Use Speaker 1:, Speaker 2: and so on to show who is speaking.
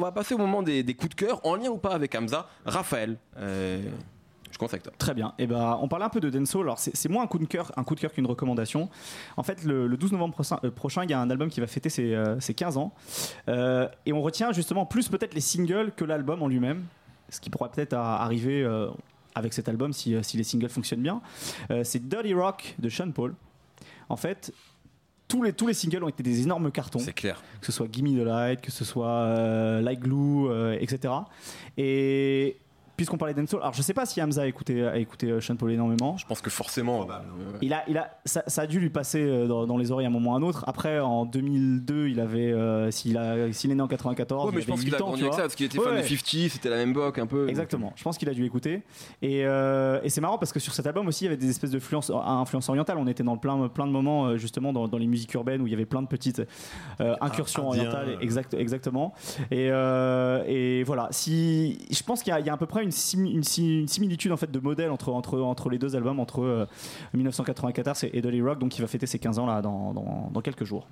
Speaker 1: On va passer au moment des, coups de cœur, en lien ou pas avec Hamza. Raphaël, euh, je compte avec toi.
Speaker 2: Très bien. Et ben, on parlait un peu de Denso. Alors, c'est moins un coup de cœur, un coup de cœur qu'une recommandation. En fait, le, le 12 novembre prochain, euh, prochain, il y a un album qui va fêter ses, euh, ses 15 ans. Euh, et on retient justement plus peut-être les singles que l'album en lui-même. Ce qui pourrait peut-être arriver avec cet album si, les singles fonctionnent bien. C'est Dirty Rock de Sean Paul. En fait, tous les, tous les singles ont été des énormes cartons
Speaker 1: C'est clair.
Speaker 2: que ce soit Gimme the Light, que ce soit euh, Like Glue, euh, etc. Et puisqu'on parlait d'Ensoul, alors je sais pas si Hamza a écouté, a écouté euh, Sean Paul énormément.
Speaker 1: Je pense que forcément. euh,
Speaker 2: Il a, il a, ça, ça a dû lui passer euh, dans, dans les oreilles à un moment ou à un autre. Après, en 2002, il avait, euh, s'il a, s'il est né en 94,
Speaker 1: Ouais, mais
Speaker 2: il
Speaker 1: je pense qu'il a
Speaker 2: 8 ans,
Speaker 1: grandi avec ça parce qu'il était
Speaker 2: Ouais,
Speaker 1: fan
Speaker 2: ouais.
Speaker 1: de 50, c'était la même époque un peu.
Speaker 2: Exactement. Je pense qu'il a dû écouter. Et, euh, et c'est marrant parce que sur cet album aussi, il y avait des espèces de influences, influences orientales. On était dans le plein, plein de moments justement dans, dans les musiques urbaines où il y avait plein de petites euh, incursions
Speaker 3: indien,
Speaker 2: orientales. Exact, exactement. Et, euh, et voilà. Si je pense qu'il y, a- à peu près une, simi- une, si- une similitude en fait de modèle entre les deux albums, entre euh, 1994 et Dolly Rock, donc qui va fêter ses 15 ans là dans quelques jours.